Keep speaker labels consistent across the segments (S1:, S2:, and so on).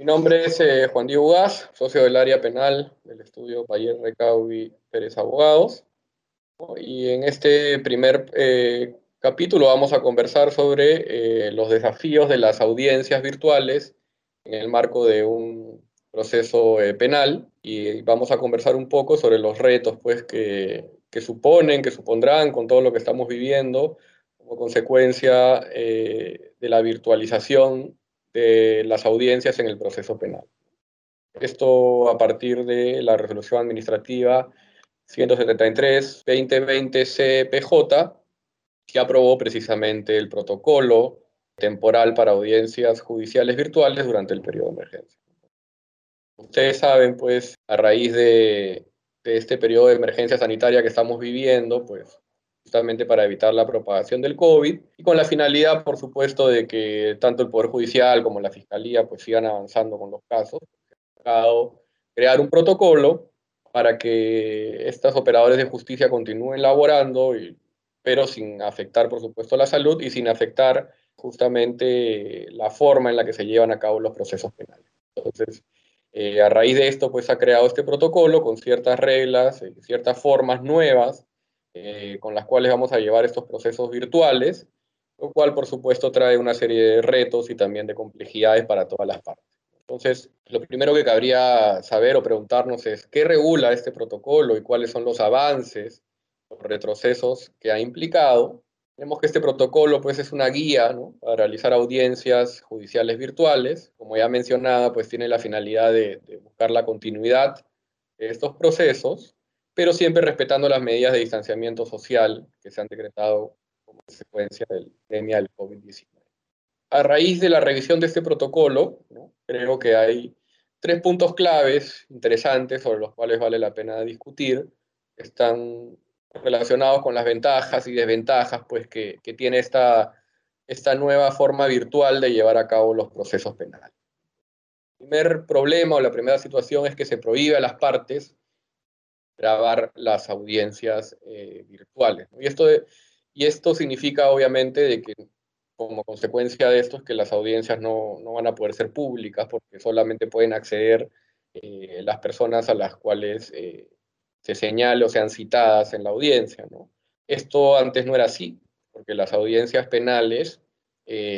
S1: Mi nombre es eh, Juan Diego Gas, socio del área penal del estudio Payer Recaubi Pérez Abogados. Y en este primer eh, capítulo vamos a conversar sobre eh, los desafíos de las audiencias virtuales en el marco de un proceso penal y vamos a conversar un poco sobre los retos pues, que, que suponen, que supondrán con todo lo que estamos viviendo como consecuencia de la virtualización de las audiencias en el proceso penal. Esto a partir de la resolución administrativa 173-2020 CPJ, que aprobó precisamente el protocolo temporal para audiencias judiciales virtuales durante el periodo de emergencia. Ustedes saben, pues, a raíz de, de este periodo de emergencia sanitaria que estamos viviendo, pues, justamente para evitar la propagación del COVID y con la finalidad, por supuesto, de que tanto el Poder Judicial como la Fiscalía pues sigan avanzando con los casos. Crear un protocolo para que estos operadores de justicia continúen laborando, pero sin afectar, por supuesto, la salud y sin afectar justamente la forma en la que se llevan a cabo los procesos penales. Entonces, eh, a raíz de esto, pues ha creado este protocolo con ciertas reglas, eh, ciertas formas nuevas eh, con las cuales vamos a llevar estos procesos virtuales, lo cual por supuesto trae una serie de retos y también de complejidades para todas las partes. Entonces, lo primero que cabría saber o preguntarnos es qué regula este protocolo y cuáles son los avances, los retrocesos que ha implicado. Vemos que este protocolo pues es una guía para realizar audiencias judiciales virtuales. Como ya mencionaba, pues tiene la finalidad de buscar la continuidad de estos procesos pero siempre respetando las medidas de distanciamiento social que se han decretado como consecuencia de la pandemia del COVID-19. A raíz de la revisión de este protocolo, creo que hay tres puntos claves interesantes sobre los cuales vale la pena discutir. Están relacionados con las ventajas y desventajas pues, que, tiene esta, esta nueva forma virtual de llevar a cabo los procesos penales. El primer problema o la primera situación es que se prohíbe a las partes grabar las audiencias eh, virtuales. Y, esto y esto significa obviamente de que como consecuencia de esto es que las audiencias no, no van a poder ser públicas porque solamente pueden acceder eh, las personas a las cuales eh, se señale o sean citadas en la audiencia. ¿no? Esto antes no era así, porque las audiencias penales,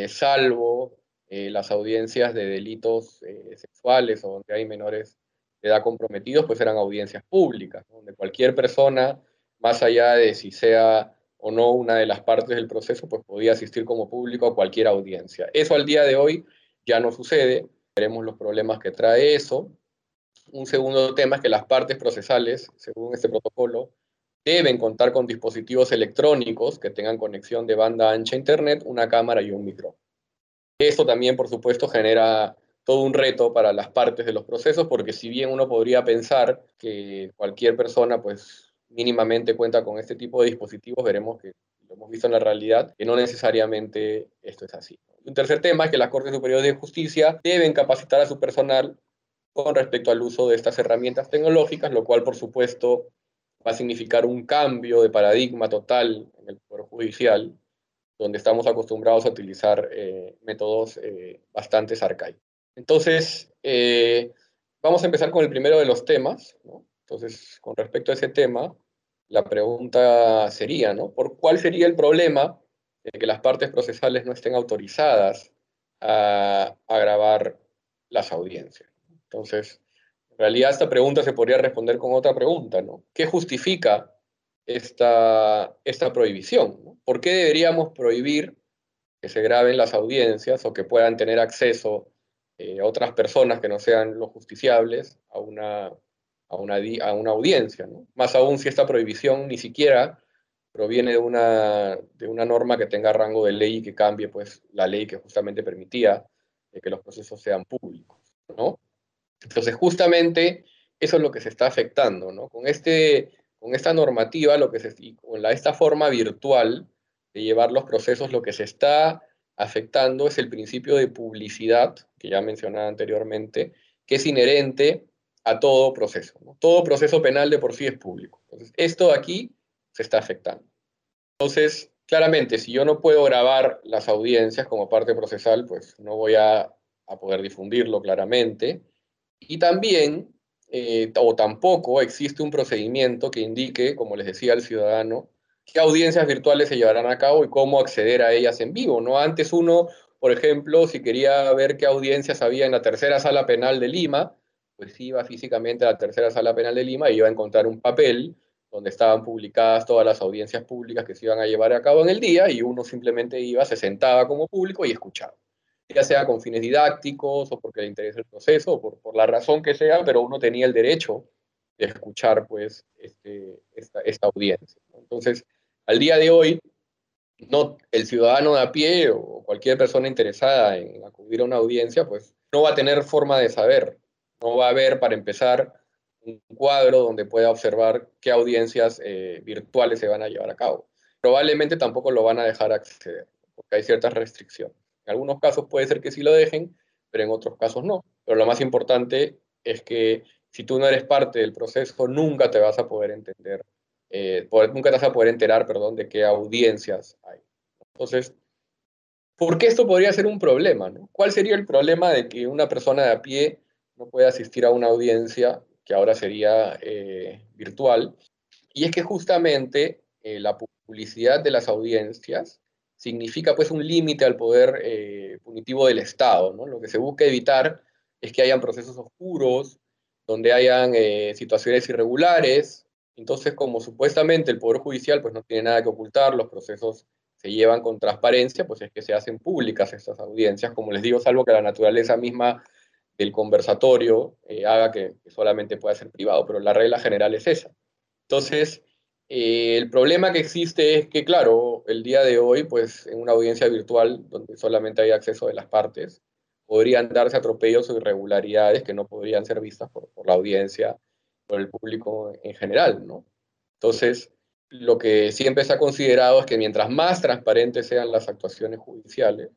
S1: salvo las audiencias de delitos sexuales o donde hay menores edad comprometidos, pues eran audiencias públicas, donde cualquier persona, más allá de si sea o no una de las partes del proceso, pues podía asistir como público a cualquier audiencia. Eso al día de hoy ya no sucede, veremos los problemas que trae eso. Un segundo tema es que las partes procesales, según este protocolo, deben contar con dispositivos electrónicos que tengan conexión de banda ancha a Internet, una cámara y un micrófono. Esto también, por supuesto, genera todo un reto para las partes de los procesos, porque si bien uno podría pensar que cualquier persona, pues mínimamente cuenta con este tipo de dispositivos, veremos que lo hemos visto en la realidad, que no necesariamente esto es así. Un tercer tema es que las Cortes Superiores de Justicia deben capacitar a su personal con respecto al uso de estas herramientas tecnológicas, lo cual, por supuesto, va a significar un cambio de paradigma total en el Poder Judicial, donde estamos acostumbrados a utilizar eh, métodos eh, bastante arcaicos. Entonces, eh, vamos a empezar con el primero de los temas. Entonces, con respecto a ese tema, la pregunta sería, ¿no? ¿Por cuál sería el problema de que las partes procesales no estén autorizadas a, grabar las audiencias? Entonces, en realidad esta pregunta se podría responder con otra pregunta, ¿no? ¿Qué justifica esta, esta prohibición? ¿Por qué deberíamos prohibir que se graben las audiencias o que puedan tener acceso eh, otras personas que no sean los justiciables a una, a una, a una audiencia. Más aún si esta prohibición ni siquiera proviene de una, de una norma que tenga rango de ley y que cambie pues, la ley que justamente permitía eh, que los procesos sean públicos. ¿no? Entonces, justamente eso es lo que se está afectando. ¿no? Con, este, con esta normativa lo que se, y con la, esta forma virtual de llevar los procesos, lo que se está afectando es el principio de publicidad, que ya mencionaba anteriormente, que es inherente a todo proceso. Todo proceso penal de por sí es público. Entonces, esto aquí se está afectando. Entonces, claramente, si yo no puedo grabar las audiencias como parte procesal, pues no voy a a poder difundirlo claramente. Y también, eh, o tampoco, existe un procedimiento que indique, como les decía al ciudadano, qué audiencias virtuales se llevarán a cabo y cómo acceder a ellas en vivo. ¿no? Antes uno, por ejemplo, si quería ver qué audiencias había en la tercera sala penal de Lima, pues iba físicamente a la tercera sala penal de Lima y iba a encontrar un papel donde estaban publicadas todas las audiencias públicas que se iban a llevar a cabo en el día y uno simplemente iba, se sentaba como público y escuchaba ya sea con fines didácticos o porque le interesa el proceso o por, por la razón que sea, pero uno tenía el derecho de escuchar pues este, esta, esta, audiencia. Entonces, al día de hoy, no, el ciudadano de a pie o cualquier persona interesada en acudir a una audiencia, pues no va a tener forma de saber, no va a haber, para empezar, un cuadro donde pueda observar qué audiencias eh, virtuales se van a llevar a cabo. Probablemente tampoco lo van a dejar acceder, porque hay ciertas restricciones. En algunos casos puede ser que sí lo dejen, pero en otros casos no. Pero lo más importante es que si tú no eres parte del proceso, nunca te vas a poder entender, eh, nunca te vas a poder enterar, perdón, de qué audiencias hay. Entonces, ¿por qué esto podría ser un problema? ¿Cuál sería el problema de que una persona de a pie no pueda asistir a una audiencia que ahora sería eh, virtual? Y es que justamente eh, la publicidad de las audiencias significa pues un límite al poder eh, punitivo del Estado. ¿no? Lo que se busca evitar es que hayan procesos oscuros, donde hayan situaciones irregulares. Entonces, como supuestamente el Poder Judicial pues, no tiene nada que ocultar, los procesos se llevan con transparencia, pues es que se hacen públicas estas audiencias, como les digo, salvo que la naturaleza misma del conversatorio eh, haga que, solamente pueda ser privado, pero la regla general es esa. Entonces, eh, el problema que existe es que, claro, el día de hoy, pues en una audiencia virtual donde solamente hay acceso de las partes, podrían darse atropellos o irregularidades que no podrían ser vistas por, la audiencia, el público en general, ¿no? Entonces, lo que siempre se ha considerado es que mientras más transparentes sean las actuaciones judiciales,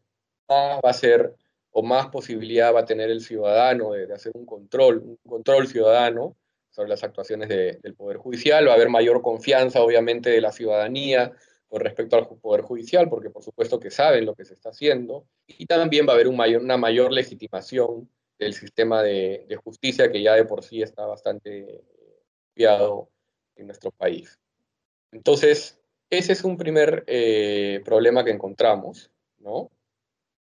S1: más va a ser o más posibilidad va a tener el ciudadano de, hacer un control, un control ciudadano sobre las actuaciones del Poder Judicial, va a haber mayor confianza, obviamente, de la ciudadanía con respecto al Poder Judicial, porque por supuesto que saben lo que se está haciendo, y también va a haber una mayor legitimación del sistema de, justicia que ya de por sí está bastante confiado en nuestro país. Entonces, ese es un primer eh, problema que encontramos, ¿no?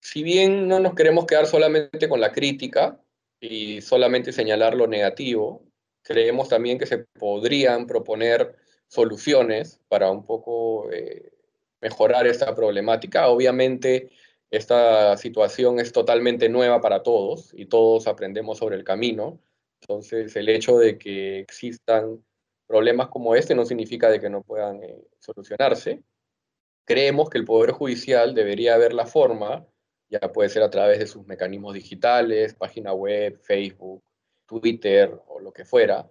S1: Si bien no nos queremos quedar solamente con la crítica y solamente señalar lo negativo, creemos también que se podrían proponer soluciones para un poco eh, mejorar esta problemática. Obviamente, esta situación es totalmente nueva para todos y todos aprendemos sobre el camino. Entonces, el hecho de que existan problemas como este no significa de que no puedan eh, solucionarse. Creemos que el Poder Judicial debería ver la forma, ya puede ser a través de sus mecanismos digitales, página web, Facebook, Twitter o lo que fuera,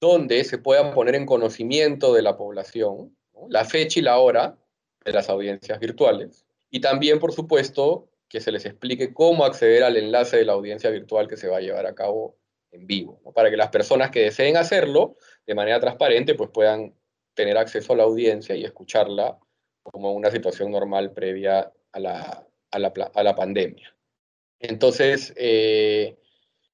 S1: donde se pueda poner en conocimiento de la población la fecha y la hora de las audiencias virtuales. Y también, por supuesto, que se les explique cómo acceder al enlace de la audiencia virtual que se va a llevar a cabo en vivo, para que las personas que deseen hacerlo de manera transparente pues puedan tener acceso a la audiencia y escucharla como una situación normal previa a la, a la, a la pandemia. Entonces, eh,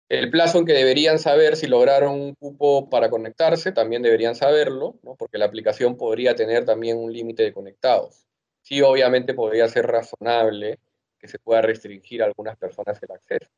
S1: el plazo en que deberían saber si lograron un cupo para conectarse, también deberían saberlo, ¿no? porque la aplicación podría tener también un límite de conectados. Sí, obviamente podría ser razonable que se pueda restringir a algunas personas el acceso.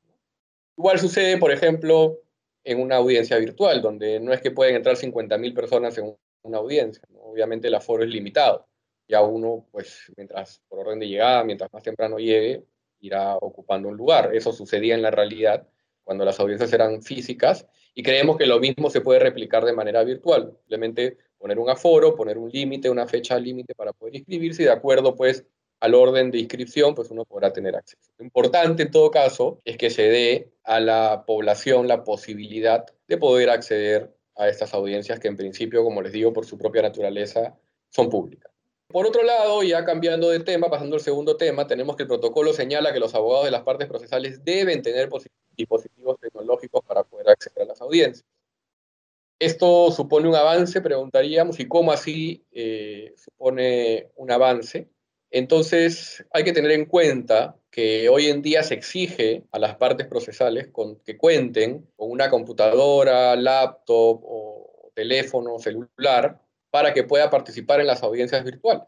S1: Igual sucede, por ejemplo, en una audiencia virtual, donde no es que pueden entrar 50.000 personas en una audiencia. Obviamente el aforo es limitado. Ya uno, pues, mientras por orden de llegada, mientras más temprano llegue, irá ocupando un lugar. Eso sucedía en la realidad cuando las audiencias eran físicas, y creemos que lo mismo se puede replicar de manera virtual. Simplemente poner un aforo, poner un límite, una fecha límite para poder inscribirse y de acuerdo pues al orden de inscripción, pues uno podrá tener acceso. Lo importante en todo caso es que se dé a la población la posibilidad de poder acceder a estas audiencias que en principio, como les digo, por su propia naturaleza, son públicas. Por otro lado, ya cambiando de tema, pasando al segundo tema, tenemos que el protocolo señala que los abogados de las partes procesales deben tener dispositivos tecnológicos para poder acceder a las audiencias. Esto supone un avance, preguntaríamos, y cómo así eh, supone un avance. Entonces, hay que tener en cuenta que hoy en día se exige a las partes procesales con, que cuenten con una computadora, laptop o teléfono celular para que pueda participar en las audiencias virtuales.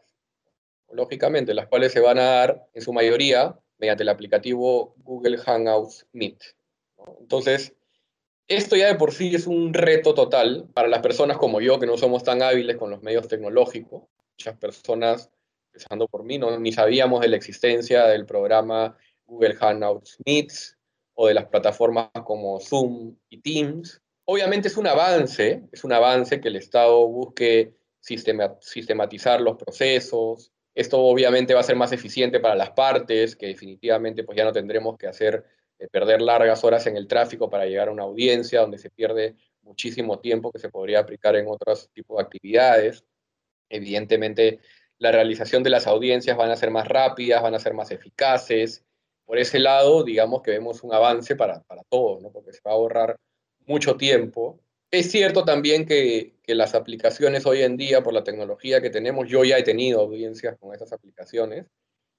S1: Lógicamente, las cuales se van a dar en su mayoría mediante el aplicativo Google Hangouts Meet. Entonces, esto ya de por sí es un reto total para las personas como yo, que no somos tan hábiles con los medios tecnológicos. Muchas personas, empezando por mí, no, ni sabíamos de la existencia del programa Google Hangouts Meets o de las plataformas como Zoom y Teams. Obviamente es un avance, es un avance que el Estado busque sistematizar los procesos. Esto obviamente va a ser más eficiente para las partes, que definitivamente pues ya no tendremos que hacer perder largas horas en el tráfico para llegar a una audiencia, donde se pierde muchísimo tiempo que se podría aplicar en otros tipos de actividades. Evidentemente, la realización de las audiencias van a ser más rápidas, van a ser más eficaces. Por ese lado, digamos que vemos un avance para, para todos, ¿no? porque se va a ahorrar mucho tiempo. Es cierto también que, que, las aplicaciones hoy en día, por la tecnología que tenemos, yo ya he tenido audiencias con esas aplicaciones,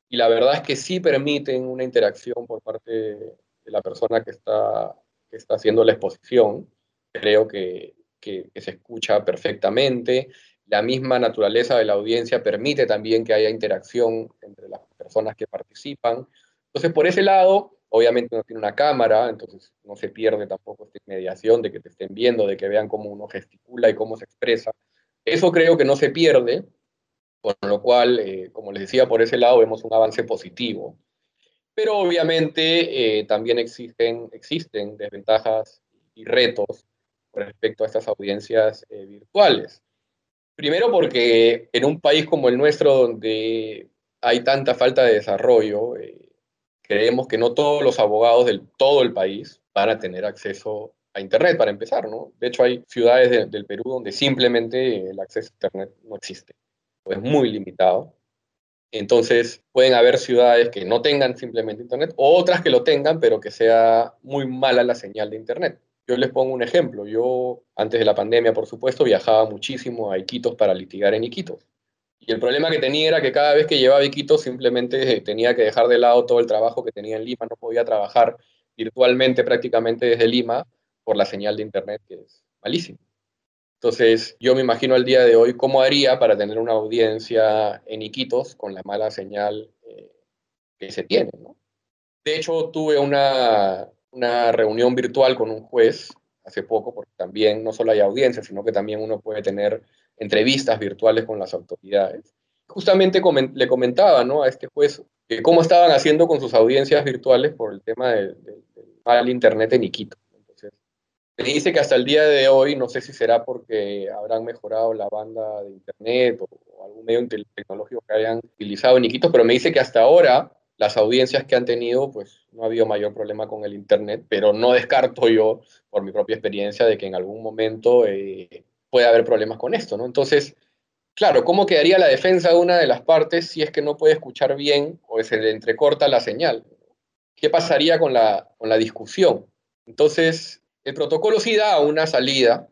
S1: y la verdad es que sí permiten una interacción por parte la persona que está, que está haciendo la exposición. Creo que, que, se escucha perfectamente. La misma naturaleza de la audiencia permite también que haya interacción entre las personas que participan. Entonces, por ese lado, obviamente no tiene una cámara, entonces no se pierde tampoco esta mediación de que te estén viendo, de que vean cómo uno gesticula y cómo se expresa. Eso creo que no se pierde, con lo cual, eh, como les decía, por ese lado vemos un avance positivo. Pero obviamente eh, también existen, existen desventajas y retos respecto a estas audiencias eh, virtuales. Primero porque en un país como el nuestro, donde hay tanta falta de desarrollo, eh, creemos que no todos los abogados de todo el país van a tener acceso a Internet para empezar, ¿no? De hecho, hay ciudades del Perú donde simplemente el acceso a Internet no existe, o es muy limitado. Entonces, pueden haber ciudades que no tengan simplemente Internet, o otras que lo tengan, pero que sea muy mala la señal de Internet. Yo les pongo un ejemplo. Yo, antes de la pandemia, por supuesto, viajaba muchísimo a Iquitos para litigar en Iquitos. Y el problema que tenía era que cada vez que llevaba Iquitos simplemente tenía que dejar de lado todo el trabajo que tenía en Lima. No podía trabajar virtualmente prácticamente desde Lima por la señal de Internet, que es malísima. Entonces, yo me imagino al día de hoy cómo haría para tener una audiencia en Iquitos con la mala señal eh, que se tiene. De hecho, tuve una, reunión virtual con un juez hace poco, porque también no solo hay audiencia, sino que también uno puede tener entrevistas virtuales con las autoridades. Justamente le comentaba a este juez que cómo estaban haciendo con sus audiencias virtuales por el tema del mal internet en Iquitos. Me dice que hasta el día de hoy, no sé si será porque habrán mejorado la banda de internet o, algún medio tecnológico que hayan utilizado en Iquitos, pero me dice que hasta ahora las audiencias que han tenido, pues no ha habido mayor problema con el internet, pero no descarto yo, por mi propia experiencia, de que en algún momento eh, puede haber problemas con esto, ¿no? Entonces, claro, ¿cómo quedaría la defensa de una de las partes si es que no puede escuchar bien o se le entrecorta la señal? ¿Qué pasaría con la, con la discusión? Entonces, el protocolo sí da una salida,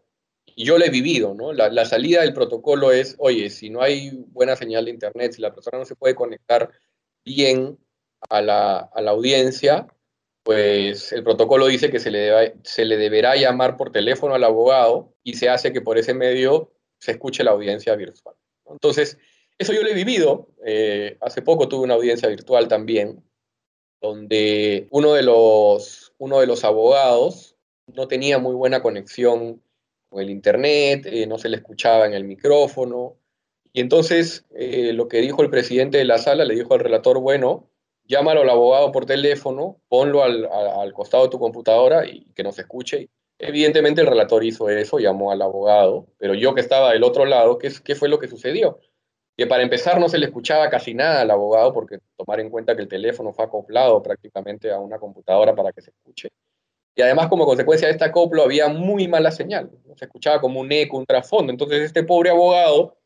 S1: y yo lo he vivido, ¿no? La, salida del protocolo es, oye, si no hay buena señal de internet, si la persona no se puede conectar bien a la, audiencia, pues el protocolo dice que se le, se le deberá llamar por teléfono al abogado y se hace que por ese medio se escuche la audiencia virtual. Entonces, eso yo lo he vivido. Eh, hace poco tuve una audiencia virtual también, donde uno de los, uno de los abogados no tenía muy buena conexión con el internet, eh, no se le escuchaba en el micrófono. Y entonces eh, lo que dijo el presidente de la sala, le dijo al relator, bueno, llámalo al abogado por teléfono, ponlo al, costado de tu computadora y que nos escuche. Evidentemente el relator hizo eso, llamó al abogado, pero yo que estaba del otro lado, ¿qué, qué fue lo que sucedió? Que para empezar no se le escuchaba casi nada al abogado, porque tomar en cuenta que el teléfono fue acoplado prácticamente a una computadora para que se escuche. Y además, como consecuencia de esta acoplo, había muy mala señal. Se escuchaba como un eco, un trasfondo. Entonces, este pobre abogado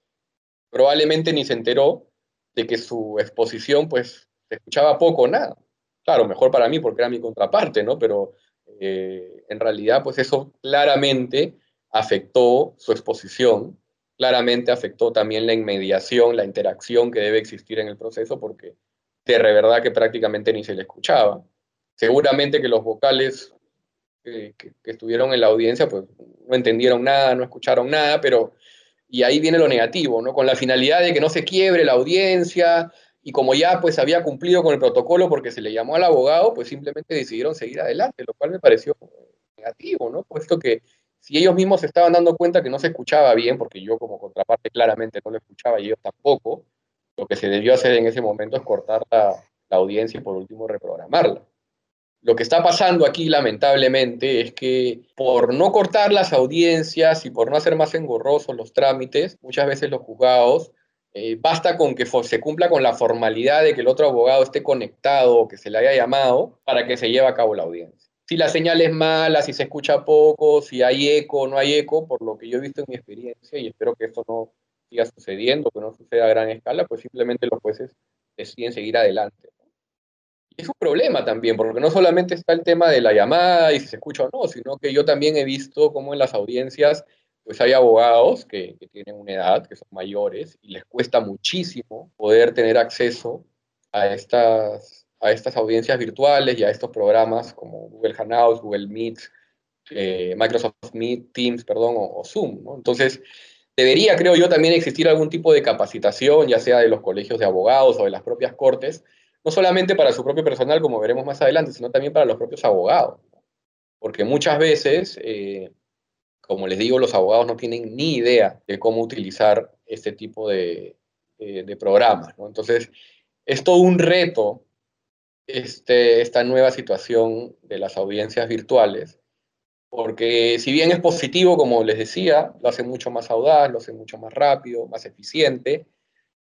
S1: probablemente ni se enteró de que su exposición, pues, se escuchaba poco o nada. Claro, mejor para mí porque era mi contraparte, ¿no? Pero eh, en realidad, pues, eso claramente afectó su exposición, claramente afectó también la inmediación, la interacción que debe existir en el proceso, porque de verdad que prácticamente ni se le escuchaba. Seguramente que los vocales que, estuvieron en la audiencia pues no entendieron nada, no escucharon nada, pero y ahí viene lo negativo, ¿no? Con la finalidad de que no se quiebre la audiencia y como ya pues había cumplido con el protocolo porque se le llamó al abogado, pues simplemente decidieron seguir adelante, lo cual me pareció negativo, ¿no? Puesto que si ellos mismos se estaban dando cuenta que no se escuchaba bien, porque yo como contraparte claramente no lo escuchaba y ellos tampoco, lo que se debió hacer en ese momento es cortar la audiencia y por último reprogramarla. Lo que está pasando aquí, lamentablemente, es que por no cortar las audiencias y por no hacer más engorrosos los trámites, muchas veces los juzgados, eh, basta con que se cumpla con la formalidad de que el otro abogado esté conectado o que se le haya llamado para que se lleve a cabo la audiencia. Si la señal es mala, si se escucha poco, si hay eco o no hay eco, por lo que yo he visto en mi experiencia, y espero que esto no siga sucediendo, que no suceda a gran escala, pues simplemente los jueces deciden seguir adelante es un problema también, porque no solamente está el tema de la llamada y si se escucha o no, sino que yo también he visto cómo en las audiencias pues hay abogados que, tienen una edad, que son mayores, y les cuesta muchísimo poder tener acceso a estas, a estas audiencias virtuales y a estos programas como Google Hangouts, Google Meet, eh, Microsoft Meet, Teams, perdón, o, o Zoom. ¿no? Entonces, debería, creo yo, también existir algún tipo de capacitación, ya sea de los colegios de abogados o de las propias cortes, no solamente para su propio personal, como veremos más adelante, sino también para los propios abogados. Porque muchas veces, eh, como les digo, los abogados no tienen ni idea de cómo utilizar este tipo de, programas. Entonces, es todo un reto este, esta nueva situación de las audiencias virtuales, porque si bien es positivo, como les decía, lo hace mucho más audaz, lo hace mucho más rápido, más eficiente,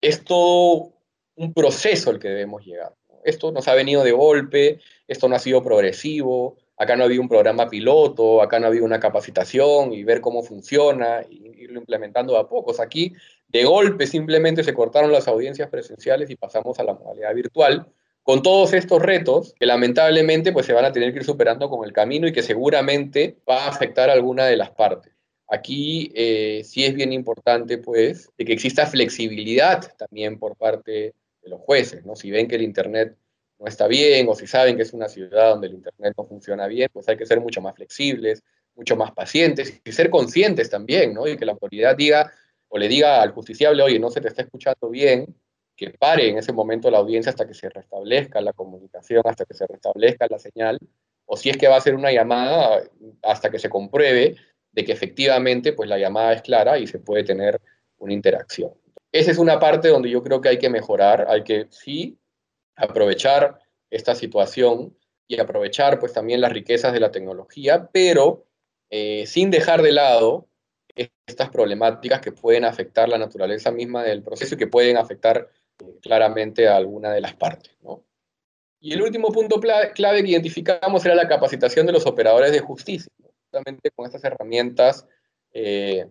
S1: es todo un proceso al que debemos llegar. Esto nos ha venido de golpe, esto no ha sido progresivo, acá no ha habido un programa piloto, acá no ha habido una capacitación y ver cómo funciona y irlo implementando a pocos. Aquí, de golpe, simplemente se cortaron las audiencias presenciales y pasamos a la modalidad virtual, con todos estos retos que lamentablemente pues, se van a tener que ir superando con el camino y que seguramente va a afectar a alguna de las partes. Aquí eh, sí es bien importante pues, de que exista flexibilidad también por parte los jueces, ¿no? Si ven que el Internet no está bien o si saben que es una ciudad donde el Internet no funciona bien, pues hay que ser mucho más flexibles, mucho más pacientes y ser conscientes también, ¿no? Y que la autoridad diga o le diga al justiciable, oye, no se te está escuchando bien, que pare en ese momento la audiencia hasta que se restablezca la comunicación, hasta que se restablezca la señal, o si es que va a ser una llamada hasta que se compruebe de que efectivamente pues la llamada es clara y se puede tener una interacción. Esa es una parte donde yo creo que hay que mejorar, hay que sí aprovechar esta situación y aprovechar pues también las riquezas de la tecnología, pero eh, sin dejar de lado estas problemáticas que pueden afectar la naturaleza misma del proceso y que pueden afectar eh, claramente a alguna de las partes. Y el último punto clave que identificamos era la capacitación de los operadores de justicia, justamente con estas herramientas eh,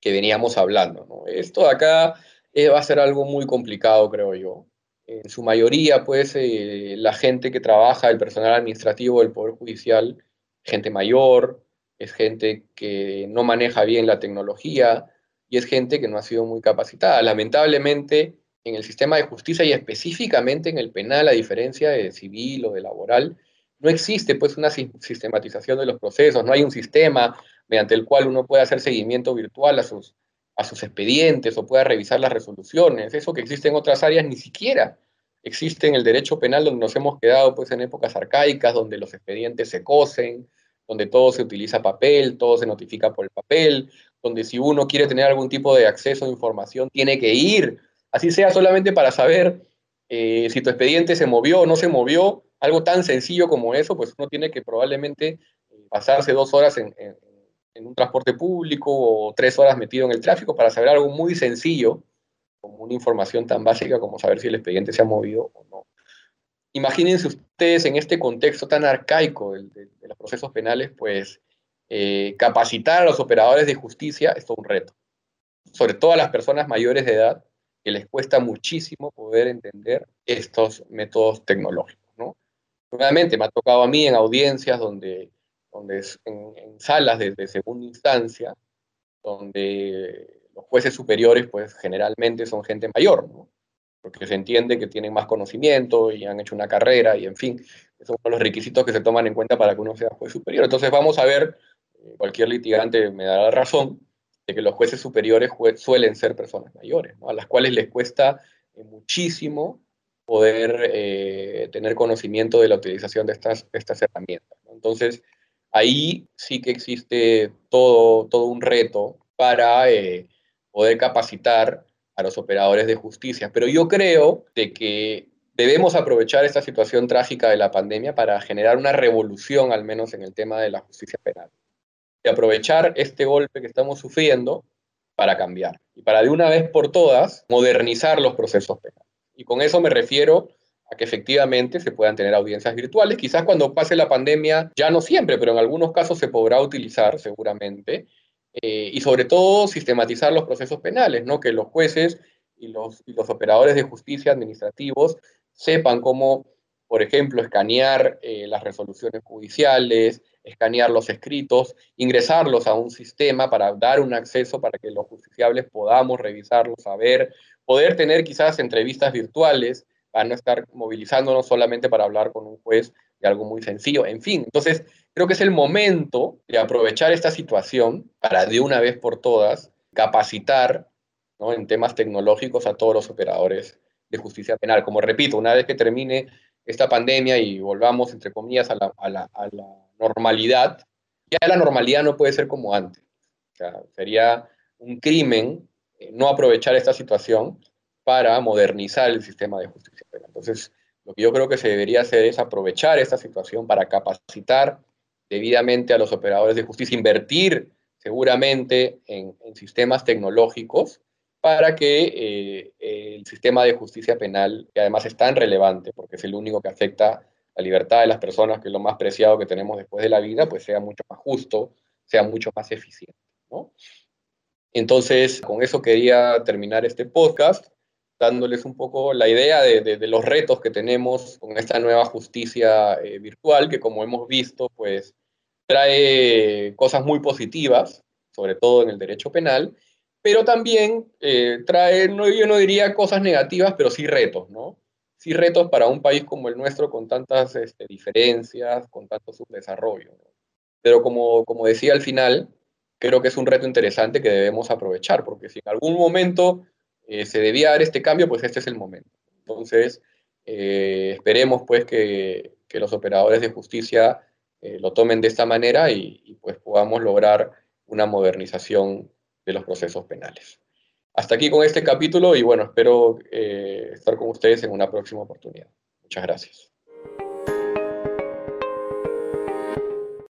S1: que veníamos hablando. Esto de acá eh, va a ser algo muy complicado, creo yo. En su mayoría, pues, eh, la gente que trabaja, el personal administrativo del Poder Judicial, gente mayor, es gente que no maneja bien la tecnología y es gente que no ha sido muy capacitada. Lamentablemente, en el sistema de justicia y específicamente en el penal, a diferencia de civil o de laboral, no existe pues una sistematización de los procesos, no hay un sistema mediante el cual uno puede hacer seguimiento virtual a sus, a sus expedientes o pueda revisar las resoluciones. Eso que existe en otras áreas ni siquiera existe en el derecho penal donde nos hemos quedado pues en épocas arcaicas, donde los expedientes se cosen, donde todo se utiliza papel, todo se notifica por el papel, donde si uno quiere tener algún tipo de acceso a información tiene que ir, así sea solamente para saber eh, si tu expediente se movió o no se movió, algo tan sencillo como eso, pues uno tiene que probablemente eh, pasarse dos horas en, un transporte público o tres horas metido en el tráfico para saber algo muy sencillo, como una información tan básica como saber si el expediente se ha movido o no. Imagínense ustedes en este contexto tan arcaico de, los procesos penales, pues eh, capacitar a los operadores de justicia es todo un reto, sobre todo a las personas mayores de edad que les cuesta muchísimo poder entender estos métodos tecnológicos. Nuevamente, me ha tocado a mí en audiencias donde, donde en, salas de, segunda instancia, donde los jueces superiores, pues generalmente son gente mayor, porque se entiende que tienen más conocimiento y han hecho una carrera y en fin, son los requisitos que se toman en cuenta para que uno sea juez superior. Entonces vamos a ver, eh, cualquier litigante me dará razón, de que los jueces superiores suelen ser personas mayores, a las cuales les cuesta eh, muchísimo poder eh, tener conocimiento de la utilización de estas, estas herramientas. Entonces, ahí sí que existe todo, todo un reto para poder capacitar a los operadores de justicia. Pero yo creo de que debemos aprovechar esta situación trágica de la pandemia para generar una revolución, al menos en el tema de la justicia penal. Y aprovechar este golpe que estamos sufriendo para cambiar y para de una vez por todas modernizar los procesos penales. Y con eso me refiero a que efectivamente se puedan tener audiencias virtuales. Quizás cuando pase la pandemia, ya no siempre, pero en algunos casos se podrá utilizar seguramente. Eh, y sobre todo sistematizar los procesos penales, ¿no? que los jueces y los, operadores de justicia administrativos sepan cómo, por ejemplo, escanear eh, las resoluciones judiciales, escanear los escritos, ingresarlos a un sistema para dar un acceso para que los justiciables podamos revisarlos, saber, poder tener quizás entrevistas virtuales para no estar movilizándonos solamente para hablar con un juez de algo muy sencillo, en fin. Entonces, creo que es el momento de aprovechar esta situación para de una vez por todas capacitar en temas tecnológicos a todos los operadores de justicia penal. Como repito, una vez que termine esta pandemia y volvamos, entre comillas, a la, a la, a la normalidad, ya la normalidad no puede ser como antes. O sea, sería un crimen no aprovechar esta situación para modernizar el sistema de justicia penal. Entonces, lo que yo creo que se debería hacer es aprovechar esta situación para capacitar debidamente a los operadores de justicia, invertir seguramente en, sistemas tecnológicos para que eh, el sistema de justicia penal, que además es tan relevante, porque es el único que afecta la libertad de las personas, que es lo más preciado que tenemos después de la vida, pues sea mucho más justo, sea mucho más eficiente. Entonces, con eso quería terminar este podcast dándoles un poco la idea de, los retos que tenemos con esta nueva justicia eh, virtual, que como hemos visto, pues trae cosas muy positivas, sobre todo en el derecho penal, pero también eh, trae, yo no diría cosas negativas, pero sí retos, ¿no? Sí retos para un país como el nuestro con tantas este, diferencias, con tanto subdesarrollo. Pero como, como decía al final, creo que es un reto interesante que debemos aprovechar, porque si en algún momento eh, se debía dar este cambio, pues este es el momento. Entonces, eh, esperemos pues que, los operadores de justicia eh, lo tomen de esta manera y, pues podamos lograr una modernización de los procesos penales. Hasta aquí con este capítulo y bueno, espero estar con ustedes en una próxima oportunidad. Muchas gracias.